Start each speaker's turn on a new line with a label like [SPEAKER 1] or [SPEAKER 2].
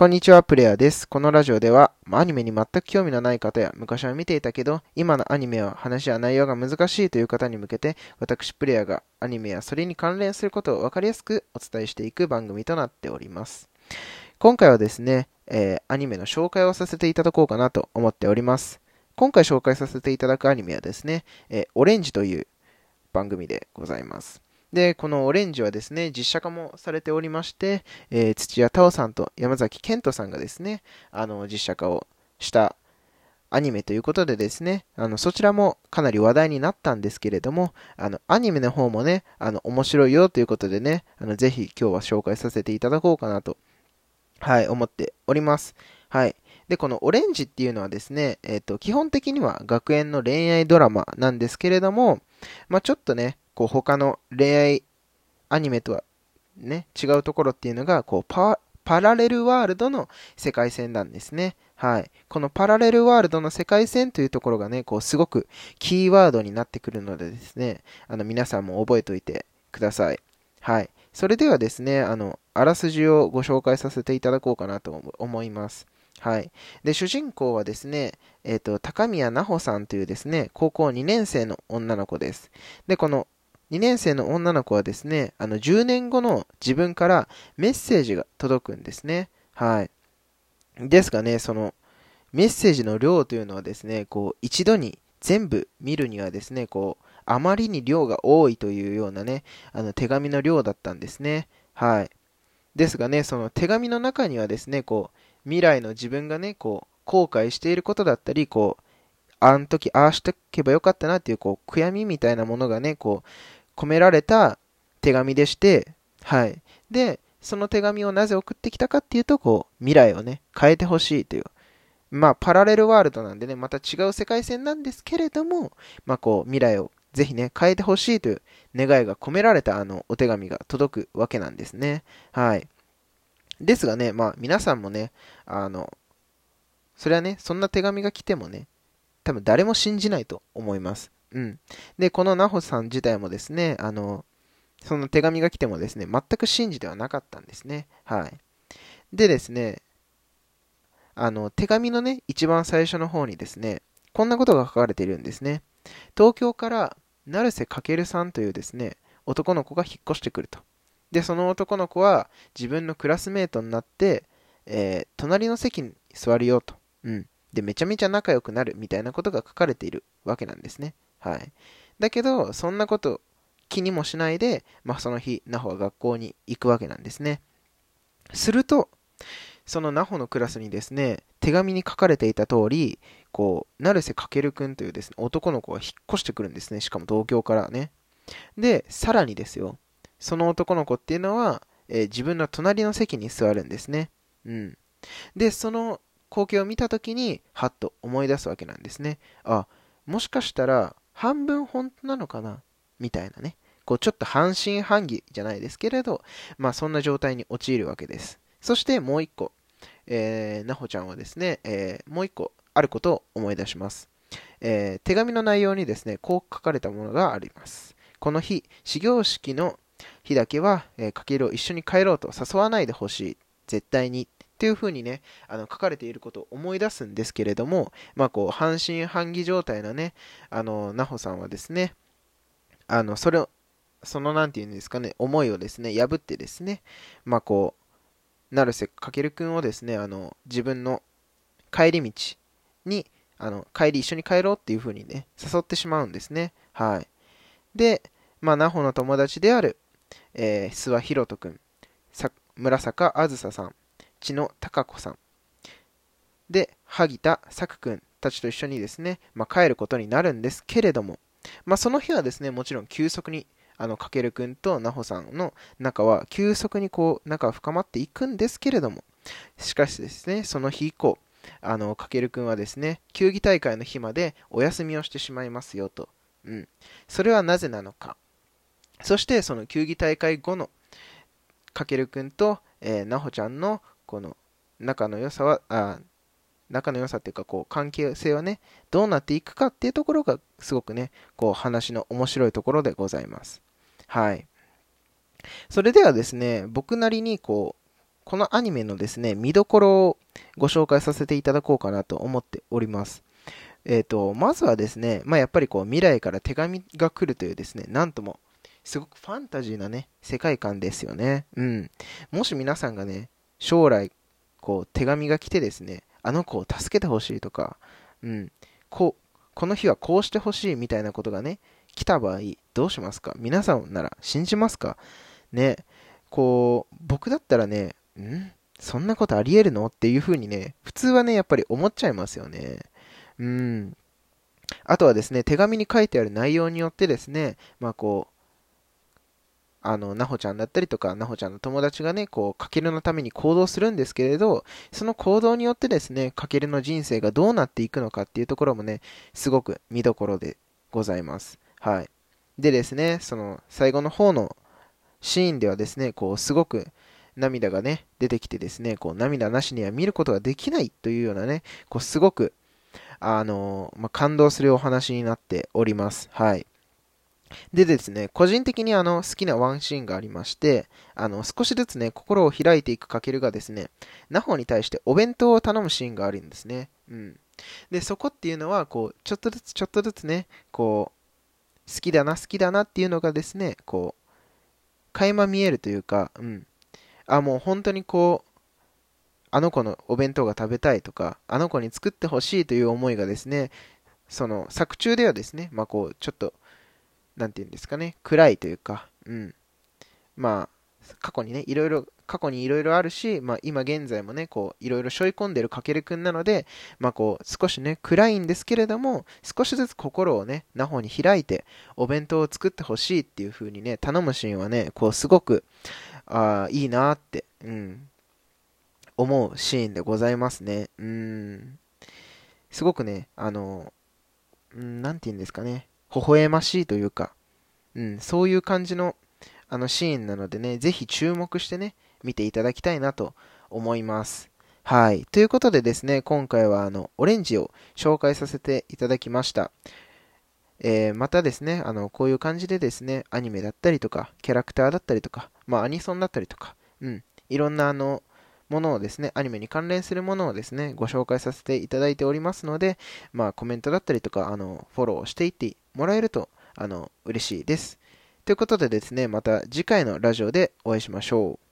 [SPEAKER 1] こんにちは、プレイヤーです。このラジオでは、アニメに全く興味のない方や、昔は見ていたけど、今のアニメは話や内容が難しいという方に向けて、私、プレイヤーがアニメやそれに関連することを分かりやすくお伝えしていく番組となっております。今回はですね、えー、アニメの紹介をさせていただこうかなと思っております。今回紹介させていただくアニメはですね、えー、オレンジという番組でございます。で、このオレンジはですね、実写化もされておりまして、えー、土屋太鳳さんと山崎賢人さんがですね、あの、実写化をしたアニメということでですね、あの、そちらもかなり話題になったんですけれども、あの、アニメの方もね、あの、面白いよということでね、あの、ぜひ今日は紹介させていただこうかなと、はい、思っております。はい。で、このオレンジっていうのはですね、えっ、ー、と、基本的には学園の恋愛ドラマなんですけれども、まあちょっとね、こう他の恋愛アニメとはね、違うところっていうのが、こうパ、パラレルワールドの世界線なんですね。はい。このパラレルワールドの世界線というところがね、こう、すごくキーワードになってくるのでですね、あの、皆さんも覚えておいてください。はい。それではですね、あの、あらすじをご紹介させていただこうかなと思います。はい。で、主人公はですね、えっ、ー、と、高宮奈穂さんというですね、高校2年生の女の子です。で、この2年生の女の子はですね、あの10年後の自分からメッセージが届くんですね。はい。ですがね、そのメッセージの量というのはですね、こう一度に全部見るにはですね、こうあまりに量が多いというようなね、あの手紙の量だったんですね。はい。ですがね、その手紙の中にはですね、こう未来の自分がね、こう後悔していることだったり、こうあの時ああしてけばよかったなっていうこう悔やみみたいなものがね、こう込められた手紙でして、はい。で、その手紙をなぜ送ってきたかっていうと、こう、未来をね、変えてほしいという。まあ、パラレルワールドなんでね、また違う世界線なんですけれども、まあ、こう、未来をぜひね、変えてほしいという願いが込められたあの、お手紙が届くわけなんですね。はい。ですがね、まあ、皆さんもね、あの、それはね、そんな手紙が来てもね、多分誰も信じないと思います。うん。で、このナホさん自体もですね、あの、その手紙が来てもですね、全く信じてはなかったんですね。はい。でですね、あの、手紙のね、一番最初の方にですね、こんなことが書かれているんですね。東京から成瀬翔さんというですね、男の子が引っ越してくると。で、その男の子は自分のクラスメートになって、えー、隣の席に座るよと。うん。で、めちゃめちゃ仲良くなるみたいなことが書かれているわけなんですね。はい。だけど、そんなこと気にもしないで、まあ、その日、ナホは学校に行くわけなんですね。すると、そのナホのクラスにですね、手紙に書かれていた通り、こう、成瀬翔くんというですね、男の子が引っ越してくるんですね。しかも東京からね。で、さらにですよ、その男の子っていうのは、えー、自分の隣の席に座るんですね。うん。で、その光景を見た時に、はっと思い出すわけなんですね。あ、もしかしたら、半分本当なのかな？みたいなね。こうちょっと半信半疑じゃないですけれど、まあそんな状態に陥るわけです。そしてもう一個、えー、なほちゃんはですね、えー、もう一個あることを思い出します。えー、手紙の内容にですね、こう書かれたものがあります。この日、始業式の日だけは、えー、かけるを一緒に帰ろうと誘わないでほしい。絶対にっていうふうにね、あの書かれていることを思い出すんですけれども、まあこう、半信半疑状態のね、あの、なほさんはですね、あの、それを、そのなんていうんですかね、思いをですね、破ってですね、まあこう、成瀬かけるくんをですね、あの、自分の帰り道に、あの、帰り一緒に帰ろうっていう風にね、誘ってしまうんですね。はい。で、まあ、なほの友達である、えー、諏訪ひろとくん、村坂あずささん、千野孝子さん。で、萩田作くんたちと一緒にですね、まあ、帰ることになるんですけれども、まあ、その日はですね、もちろん急速に、あの、かけるくんとなほさんの仲は急速にこう、仲が深まっていくんですけれども、しかしですね、その日以降、あの、かけるくんはですね、球技大会の日までお休みをしてしまいますよと。うん。それはなぜなのか。そして、その球技大会後のかけるくんと、えー、なほちゃんのこの仲の良さは、あ仲の良さっていうか、こう、関係性はね、どうなっていくかっていうところが、すごくね、こう、話の面白いところでございます。はい。それではですね、僕なりに、こう、このアニメのですね、見どころをご紹介させていただこうかなと思っております。えっ、ー、と、まずはですね、まあ、やっぱりこう未来から手紙が来るというですね、なんとも、すごくファンタジーなね、世界観ですよね。うん。もし皆さんがね、将来、こう、手紙が来てですね、あの子を助けてほしいとか、うん、こう、この日はこうしてほしいみたいなことがね、来た場合、どうしますか？皆さんなら信じますか？ね、こう、僕だったらね、んそんなことあり得るの？っていう風にね、普通はね、やっぱり思っちゃいますよね。うん。あとはですね、手紙に書いてある内容によってですね、まあこう、あの、なほちゃんだったりとか、なほちゃんの友達がね、こう、かけるのために行動するんですけれど、その行動によってですね、かけるの人生がどうなっていくのかっていうところもね、すごく見どころでございます。はい。でですね、その、最後の方のシーンではですね、こう、すごく涙がね、出てきてですね、こう、涙なしには見ることができないというようなね、こう、すごく、あの、まあ、感動するお話になっております。はい。でですね、個人的にあの好きなワンシーンがありまして、あの少しずつね、心を開いていくかけるがですね、ナホに対してお弁当を頼むシーンがあるんですね。うん。で、そこっていうのは、こう、ちょっとずつちょっとずつね、こう、好きだな、好きだなっていうのがですね、こう、垣間見えるというか、うん。あ、もう本当にこう、あの子のお弁当が食べたいとか、あの子に作ってほしいという思いがですね、その作中ではですね、まあこう、ちょっとなんていうんですかね、暗いというか、うん。まあ、過去にね、いろいろ、過去にいろいろあるし、まあ今現在もね、こう、いろいろ背負い込んでるかけるくんなので、まあこう、少しね、暗いんですけれども、少しずつ心をね、なほに開いて、お弁当を作ってほしいっていう風にね、頼むシーンはね、こう、すごく、ああ、いいなって、うん、思うシーンでございますね。うん。すごくね、あの、うん、なんて言うんですかね。微笑ましいというか、うん、そういう感じのあのシーンなのでね、ぜひ注目してね、見ていただきたいなと思います。はい。ということでですね、今回はあの、オレンジを紹介させていただきました。えー、またですね、あの、こういう感じでですね、アニメだったりとか、キャラクターだったりとか、まあ、アニソンだったりとか、うん、いろんなあの、ものをですね、アニメに関連するものをですね、ご紹介させていただいておりますので、まあ、コメントだったりとか、あの、フォローしていってもらえると、あの、嬉しいです。ということでですね、また次回のラジオでお会いしましょう。